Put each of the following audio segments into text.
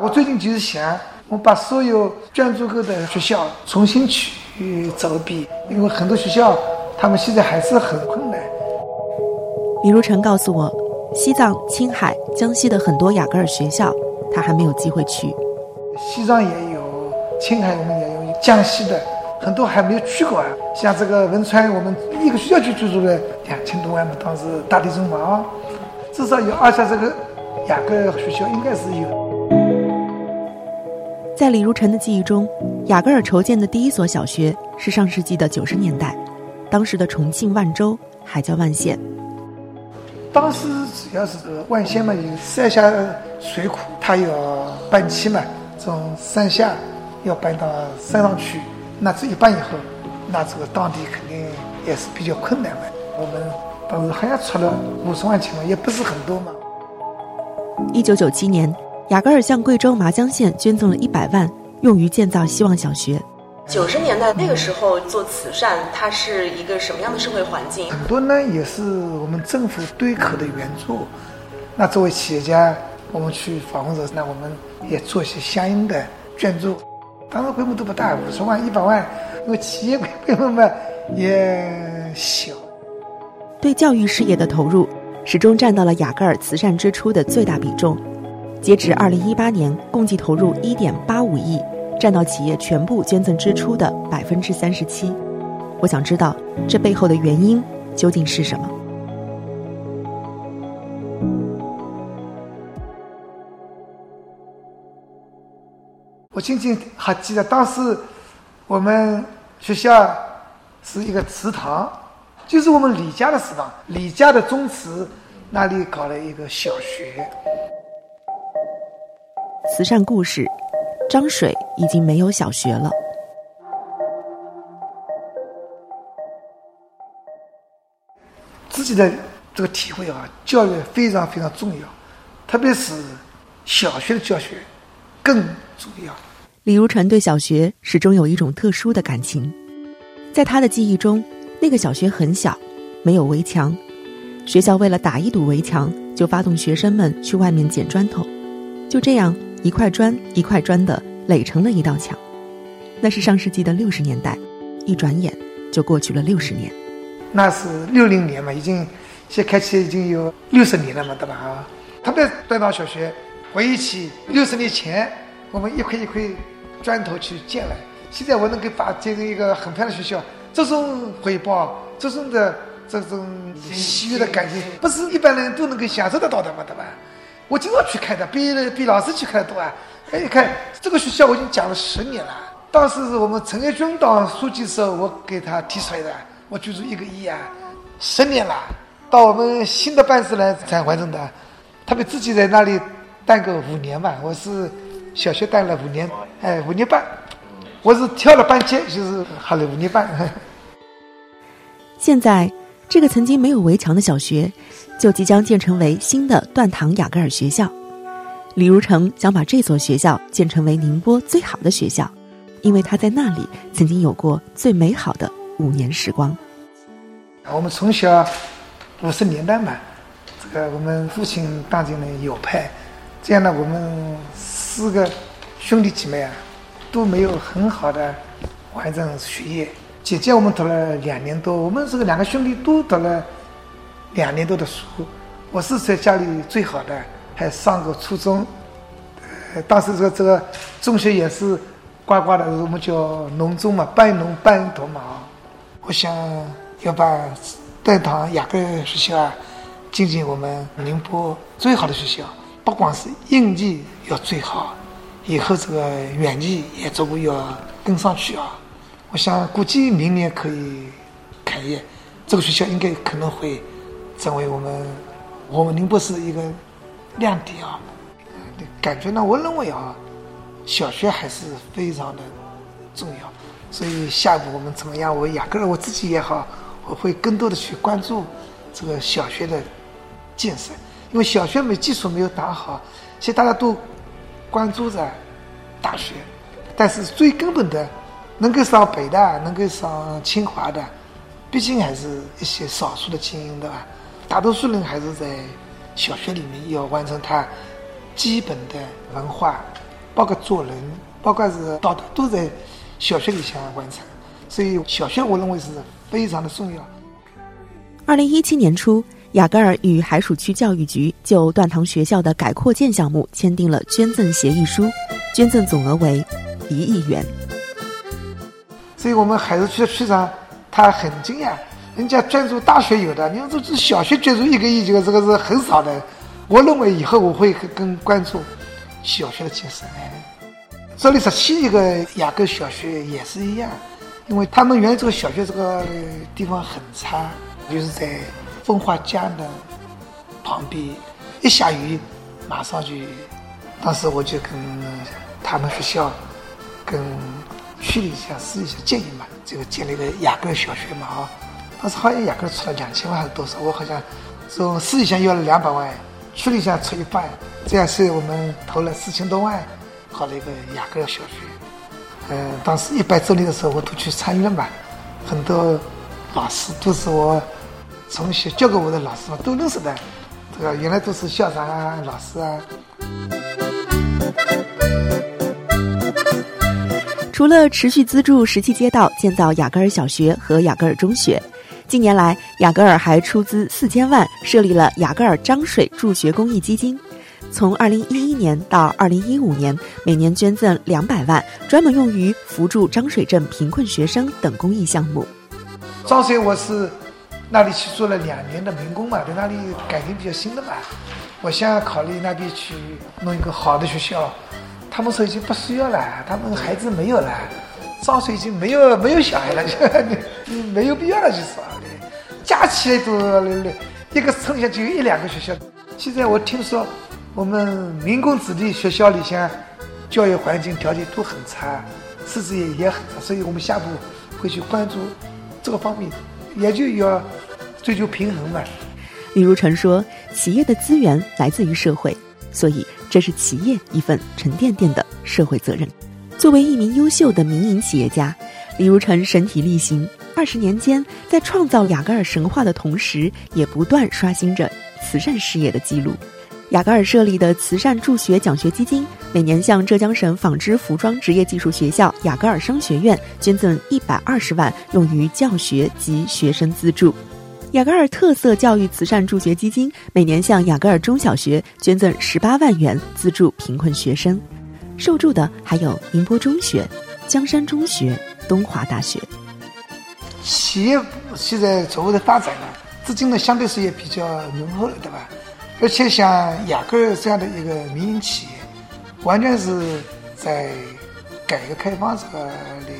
我最近就是想，我把所有捐助过的学校重新去走一遍，因为很多学校他们现在还是很困难。李如晨告诉我，西藏、青海、江西的很多雅戈尔学校，他还没有机会去。西藏也有，青海我们也有，江西的很多还没有去过啊。像这个汶川，我们一个学校就居住了两千多万嘛，当时大地震嘛啊，至少有二十这个雅戈尔学校应该是有。在李如晨的记忆中，雅戈尔筹建的第一所小学是上世纪的九十年代，当时的重庆万州还叫万县。当时主要是万县嘛，有三峡水库，它要搬迁嘛，从山下要搬到山上去。那这一搬以后，那这个当地肯定也是比较困难嘛。我们当时好像出了五十万钱嘛，也不是很多嘛。一九九七年。雅戈尔向贵州麻江县捐赠了一百万，用于建造希望小学。九十年代那个时候做慈善，它是一个什么样的社会环境？很多呢也是我们政府对口的援助。那作为企业家，我们去访问的时候，那我们也做一些相应的捐助。当时规模都不大，五十万、一百万，因为企业规模嘛也小。对教育事业的投入，始终占到了雅戈尔慈善支出的最大比重。截止二零一八年，共计投入一点八五亿，占到企业全部捐赠支出的百分之三十七。我想知道这背后的原因究竟是什么？我仅仅还记得当时我们学校是一个祠堂，就是我们李家的祠堂，李家的宗祠那里搞了一个小学。慈善故事，张水已经没有小学了。自己的这个体会啊，教育非常非常重要，特别是小学的教学更重要。李如晨对小学始终有一种特殊的感情，在他的记忆中，那个小学很小，没有围墙，学校为了打一堵围墙，就发动学生们去外面捡砖头，就这样。一块砖一块砖的垒成了一道墙，那是上世纪的六十年代，一转眼就过去了六十年。那是六零年嘛，已经现在开起已经有六十年了嘛，对吧？啊，特别端到小学，回忆起六十年前我们一块一块砖头去建了，现在我能够把建成一个很漂亮的学校，这种回报，这种的这种喜悦的感觉，不是一般人都能够享受得到的嘛，对吧？我经常去看的，比比老师去看的多啊！哎，你看这个学校我已经讲了十年了。当时是我们陈业军当书记的时候，我给他提出来的，我捐助一个亿啊，十年了。到我们新的办事来才完成的，他们自己在那里待个五年嘛。我是小学待了五年，哎，五年半，我是跳了半截，就是好了五年半。现在。这个曾经没有围墙的小学，就即将建成为新的断塘雅戈尔学校。李如成想把这所学校建成为宁波最好的学校，因为他在那里曾经有过最美好的五年时光。我们从小五十年代嘛，这个我们父亲当进了右派，这样呢，我们四个兄弟姐妹啊都没有很好的完成学业。姐姐我们读了两年多，我们这个两个兄弟都读了两年多的书。我是在家里最好的，还上过初中。呃，当时这个这个中学也是呱呱的，我们叫农中嘛，半农半读嘛。我想要把断堂雅各学校啊，进进我们宁波最好的学校，不光是应届要最好，以后这个远近也逐步要跟上去啊。我想估计明年可以开业，这个学校应该可能会成为我们我们宁波市一个亮点啊！感觉呢，我认为啊，小学还是非常的重要。所以下一步我们怎么样？我雅戈尔我自己也好，我会更多的去关注这个小学的建设，因为小学没基础没有打好，其实大家都关注着大学，但是最根本的。能够上北大，能够上清华的，毕竟还是一些少数的精英，对吧？大多数人还是在小学里面要完成他基本的文化包括做人，包括是道德，都在小学里向完成。所以小学我认为是非常的重要。二零一七年初，雅戈尔与海曙区教育局就断塘学校的改扩建项目签订了捐赠协议书，捐赠总额为一亿元。所以我们海曙区的区长他很惊讶，人家捐助大学有的，你说这这小学捐助一个亿，这个这个是很少的。我认为以后我会更关注小学的建设。这里十七个雅各小学也是一样。因为他们原来这个小学这个地方很差，就是在风化江的旁边，一下雨马上就。当时我就跟他们学校、跟区里向、市里向建议嘛，这个建了一个雅各小学嘛啊。当时好像雅各出了两千万还是多少，我好像从市里向要了两百万，区里向出一半，这样是我们投了四千多万，搞了一个雅戈尔小学。嗯，当时一百周年的时候，我都去参与了嘛。很多老师都是我从小教过我的老师嘛，都认识的。这个原来都是校长啊、老师啊。除了持续资助石器街道建造雅戈尔小学和雅戈尔中学，近年来雅戈尔还出资四千万设立了雅戈尔漳水助学公益基金。从二零一一年到二零一五年，每年捐赠两百万，专门用于扶助漳水镇贫困学生等公益项目。漳水我是那里去做了两年的民工嘛，在那里感情比较深的嘛。我想考虑那边去弄一个好的学校，他们说已经不需要了，他们孩子没有了，漳水已经没有没有小孩了，就没有必要了，就是加起来都一个村下就有一两个学校。现在我听说。我们民工子弟学校里向教育环境条件都很差，师资也也很差，所以我们下步会去关注这个方面，也就要追求平衡嘛。李如成说：“企业的资源来自于社会，所以这是企业一份沉甸甸的社会责任。”作为一名优秀的民营企业家，李如成身体力行，二十年间在创造雅戈尔神话的同时，也不断刷新着慈善事业的记录。雅戈尔设立的慈善助学奖学基金，每年向浙江省纺织服装职业技术学校雅戈尔商学院捐赠一百二十万，用于教学及学生资助。雅戈尔特色教育慈善助学基金每年向雅戈尔中小学捐赠十八万元，资助贫困学生。受助的还有宁波中学、江山中学、东华大学。企业现在逐步的发展呢，资金呢相对是也比较浓厚了，对吧？而且像雅戈尔这样的一个民营企业，完全是在改革开放这个的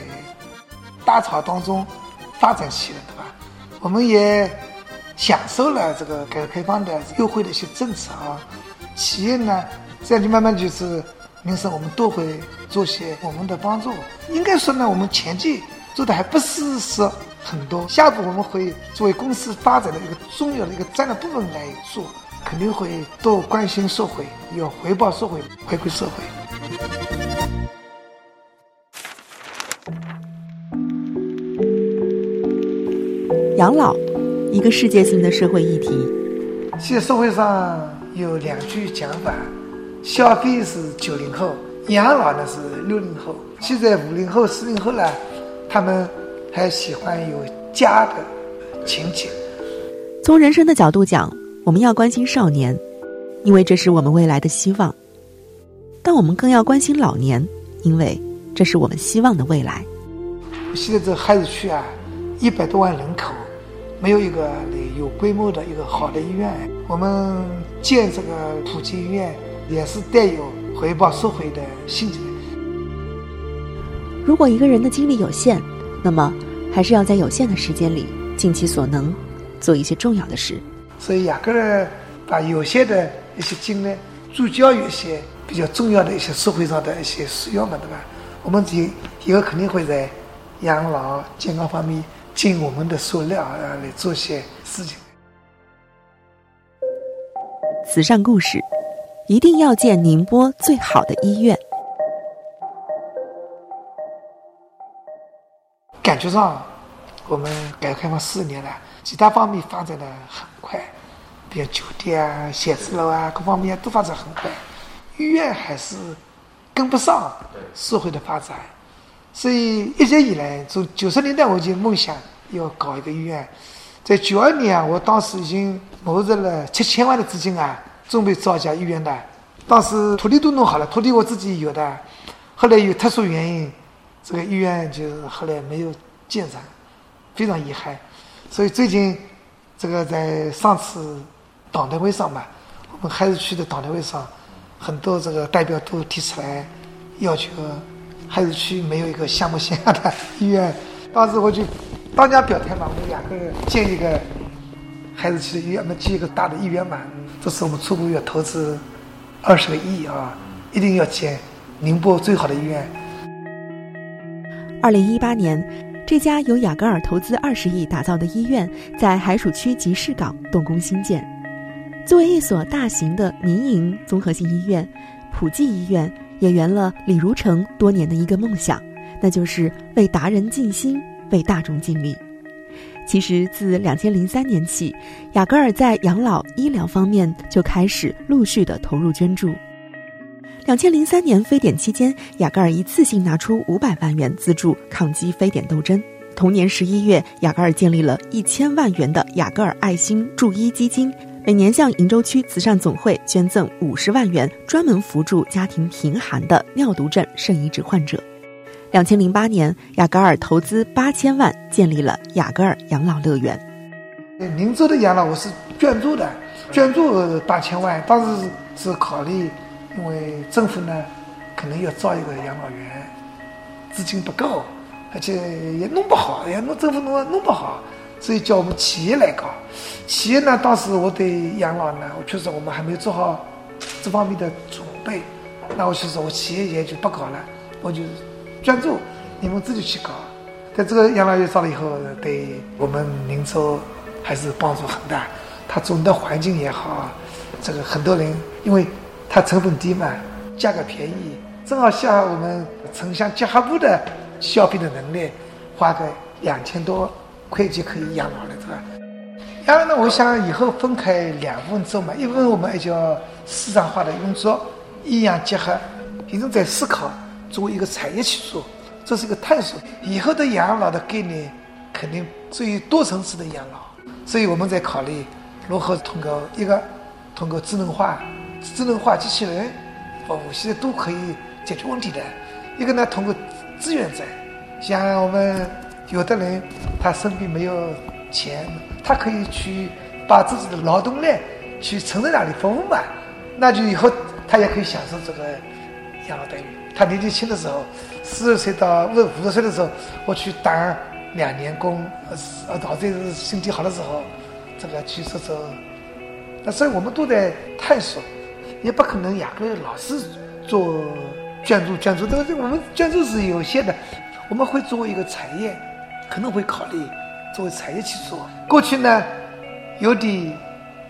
大潮当中发展起来的，对吧？我们也享受了这个改革开放的优惠的一些政策啊。企业呢，这样就慢慢就是民生，我们都会做些我们的帮助。应该说呢，我们前期做的还不是说很多，下一步我们会作为公司发展的一个重要的一个战略部分来做。肯定会多关心社会，要回报社会，回馈社会。养老，一个世界性的社会议题。现在社会上有两句讲法：消费是九零后，养老呢是六零后。现在五零后、四零后呢，他们还喜欢有家的情景。从人生的角度讲。我们要关心少年，因为这是我们未来的希望；但我们更要关心老年，因为这是我们希望的未来。现在这孩子区啊，一百多万人口，没有一个有规模的一个好的医院。我们建这个普及医院，也是带有回报社会的性质。如果一个人的精力有限，那么还是要在有限的时间里，尽其所能，做一些重要的事。所以雅各尔把有限的一些精力，聚焦于一些比较重要的一些社会上的一些需要嘛，对吧？我们以以后肯定会在养老健康方面尽我们的所料啊，来做些事情。慈善故事，一定要建宁波最好的医院。感觉上，我们改革开放四年了。其他方面发展的很快，比如酒店啊、写字楼啊，各方面都发展很快。医院还是跟不上社会的发展，所以一直以来，从九十年代我就梦想要搞一个医院。在九二年啊，我当时已经募集了七千万的资金啊，准备造一家医院的。当时土地都弄好了，土地我自己有的。后来有特殊原因，这个医院就后来没有建成，非常遗憾。所以最近这个在上次党代会上嘛，我们海珠区的党代会上，很多这个代表都提出来要求，海珠区没有一个项目线下的医院。当时我就。当家表态嘛，我们两个建一个孩子区的医院，我们建一个大的医院嘛。这次我们初步要投资二十个亿啊，一定要建宁波最好的医院。二零一八年，这家由雅戈尔投资二十亿打造的医院在海曙区集市港动工兴建。作为一所大型的民营综合性医院，普济医院也圆了李如成多年的一个梦想，那就是为达人尽心。为大众尽力。其实，自两千零三年起，雅戈尔在养老医疗方面就开始陆续的投入捐助。两千零三年非典期间，雅戈尔一次性拿出五百万元资助抗击非典斗争。同年十一月，雅戈尔建立了一千万元的雅戈尔爱心助医基金，每年向鄞州区慈善总会捐赠五十万元，专门扶助家庭贫寒的尿毒症肾移植患者。两千零八年，雅戈尔投资八千万建立了雅戈尔养老乐园。宁州的养老我是捐助的，捐助八千万，当时是考虑，因为政府呢可能要造一个养老院，资金不够，而且也弄不好，也弄政府弄弄不好，所以叫我们企业来搞。企业呢，当时我对养老呢，我确实我们还没有做好这方面的准备，那我就说我企业也就不搞了，我就。专注，你们自己去搞。在这个养老院造了以后，对我们宁州还是帮助很大。它总的环境也好，这个很多人，因为它成本低嘛，价格便宜，正好像我们城乡结合部的消费的能力，花个两千多块就可以养老了，是吧？养老呢，我想以后分开两部分做嘛，一部分我们还叫市场化的运作，医养结合，已经在思考。作为一个产业去做，这是一个探索。以后的养老的概念肯定属于多层次的养老，所以我们在考虑如何通过一个通过智能化、智能化机器人服务，现在都可以解决问题的。一个呢，通过志愿者，像我们有的人他身边没有钱，他可以去把自己的劳动力去存在那里服务嘛，那就以后他也可以享受这个养老待遇。他年纪轻的时候，四十岁到五五十岁的时候，我去打两年工，呃，到这是身体好的时候，这个去说说。那所以我们都在探索，也不可能雅各老是做捐助捐助，这个我们捐助是有限的，我们会作为一个产业，可能会考虑作为产业去做。过去呢，有点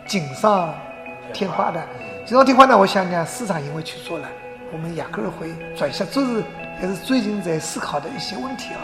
锦上添花的，锦上添花呢，我想呢，市场因为去做了。我们雅戈尔会转向，这是也是最近在思考的一些问题啊。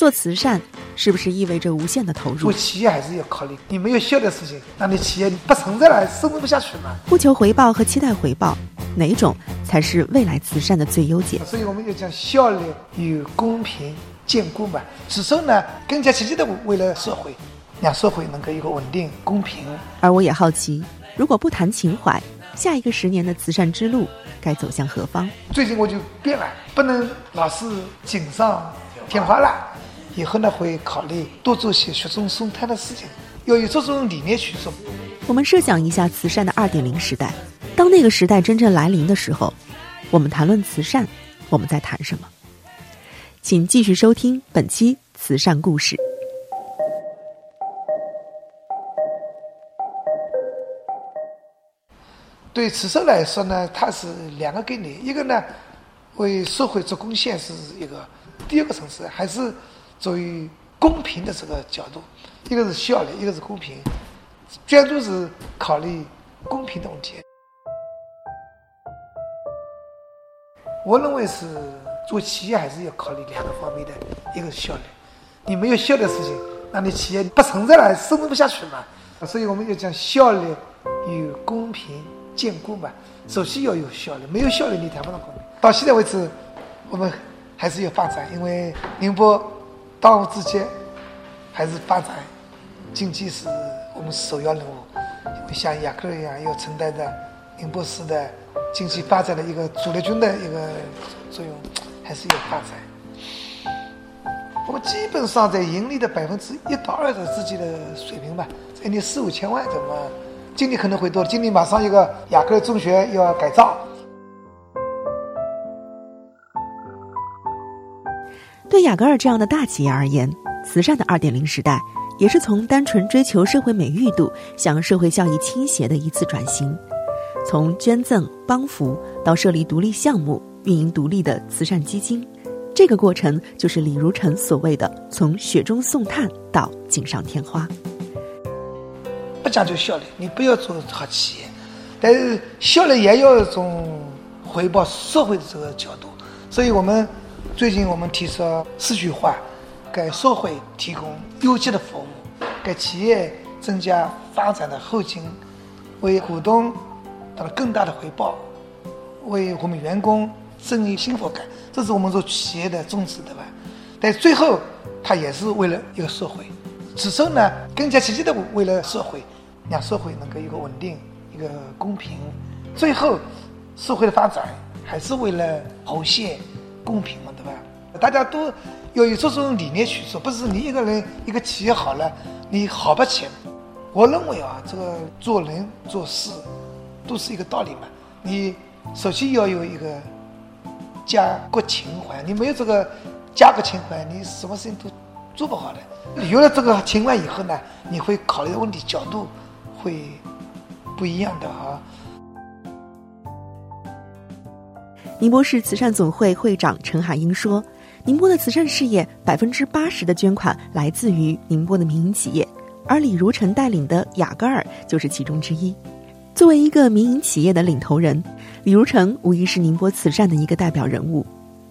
做慈善。是不是意味着无限的投入？做企业还是要考虑，你没有效的事情，那你企业不存在了，生存不下去嘛。不求回报和期待回报，哪种才是未来慈善的最优解？所以我们要讲效率与公平兼顾嘛。此时呢，更加积极的为了社会，让社会能够一个稳定、公平。而我也好奇，如果不谈情怀，下一个十年的慈善之路该走向何方？最近我就变了，不能老是锦上添花了。以后呢，会考虑多做些雪中送炭的事情，要有这种理念去做。我们设想一下慈善的二点零时代，当那个时代真正来临的时候，我们谈论慈善，我们在谈什么？请继续收听本期慈善故事。对慈善来说呢，它是两个概念，一个呢为社会做贡献是一个，第二个层次还是。作为公平的这个角度，一个是效率，一个是公平，专注是考虑公平的问题。我认为是做企业还是要考虑两个方面的，一个是效率，你没有效率的事情，那你企业不存在了，生存不下去嘛。所以我们要讲效率与公平兼顾嘛。首先要有效率，没有效率你谈不上公平。到现在为止，我们还是有发展，因为宁波当务之急还是发展经济是我们首要任务。因为像雅戈尔一样，要承担着宁波市的经济发展的一个主力军的一个作用，还是要发展。我们基本上在盈利的百分之一到二的之间的水平吧，一年四五千万，怎么？今年可能会多，今年马上一个雅戈尔中学要改造。对雅戈尔这样的大企业而言，慈善的二点零时代，也是从单纯追求社会美誉度向社会效益倾斜的一次转型。从捐赠帮扶到设立独立项目、运营独立的慈善基金，这个过程就是李如成所谓的从雪中送炭到锦上添花。不讲究效率，你不要做好企业，但是效率也要从回报社会的这个角度。所以我们最近我们提出四句话：给社会提供优质的服务，给企业增加发展的后劲，为股东得到更大的回报，为我们员工增益幸福感。这是我们做企业的宗旨，对吧？但最后，它也是为了一个社会，此生呢更加积极的为了社会。让社会能够一个稳定、一个公平，最后社会的发展还是为了和谐、公平嘛，大家都要有这种理念去做，不是你一个人一个企业好了，你好不起来。我认为啊，这个做人做事都是一个道理嘛。你首先要有一个家国情怀，你没有这个家国情怀，你什么事情都做不好的。有了这个情怀以后呢，你会考虑的问题角度。会不一样的啊！宁波市慈善总会会长陈海英说：“宁波的慈善事业百分之八十的捐款来自于宁波的民营企业，而李如成带领的雅戈尔就是其中之一。作为一个民营企业的领头人，李如成无疑是宁波慈善的一个代表人物。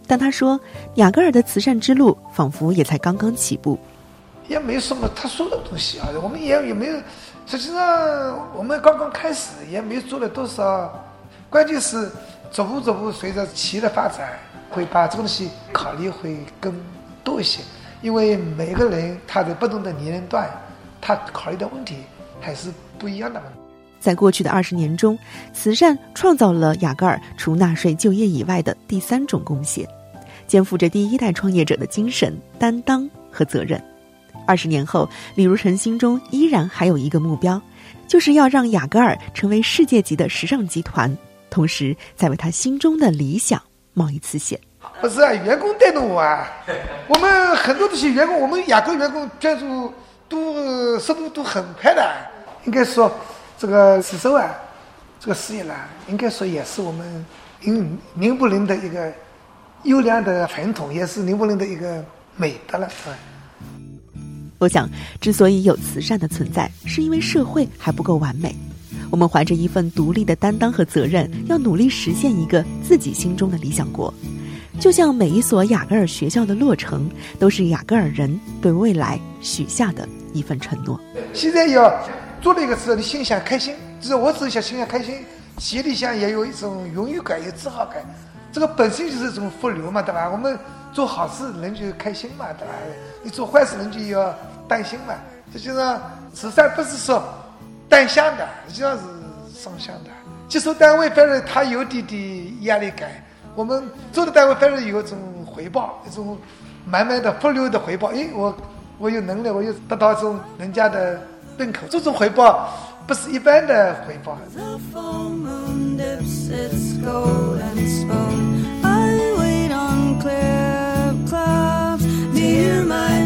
但他说，雅戈尔的慈善之路仿佛也才刚刚起步。”也没什么特殊的东西啊，我们也也没有，实际上我们刚刚开始，也没做了多少。关键是逐步逐步随着企业的发展，会把这个东西考虑会更多一些。因为每个人他在不同的年龄段，他考虑的问题还是不一样的嘛。在过去的二十年中，慈善创造了雅戈尔除纳税就业以外的第三种贡献，肩负着第一代创业者的精神、担当和责任。二十年后，李如成心中依然还有一个目标，就是要让雅戈尔成为世界级的时尚集团，同时在为他心中的理想冒一次险。不是啊，员工带动我啊！我们很多这些员工，我们雅戈员工捐助都速度都很快的。应该说，这个慈善啊，这个事业呢，应该说也是我们宁宁波人的一个优良的传统，也是宁波人的一个美德了，是吧？我想，之所以有慈善的存在，是因为社会还不够完美。我们怀着一份独立的担当和责任，要努力实现一个自己心中的理想国。就像每一所雅戈尔学校的落成，都是雅戈尔人对未来许下的一份承诺。现在要做了一个事，你心想开心，就是我只想心想开心，心里想也有一种荣誉感，有自豪感。这个本身就是一种福流嘛，对吧？我们做好事，人就开心嘛，对吧？你做坏事，人就要担心嘛。实际上，慈善不是说单向的，实际上是双向的。接收单位反正他有点点压力感，我们做的单位反正有一种回报，一种满满的不留的回报。哎，我我有能力，我又得到一种人家的认可，这种回报不是一般的回报。Dear my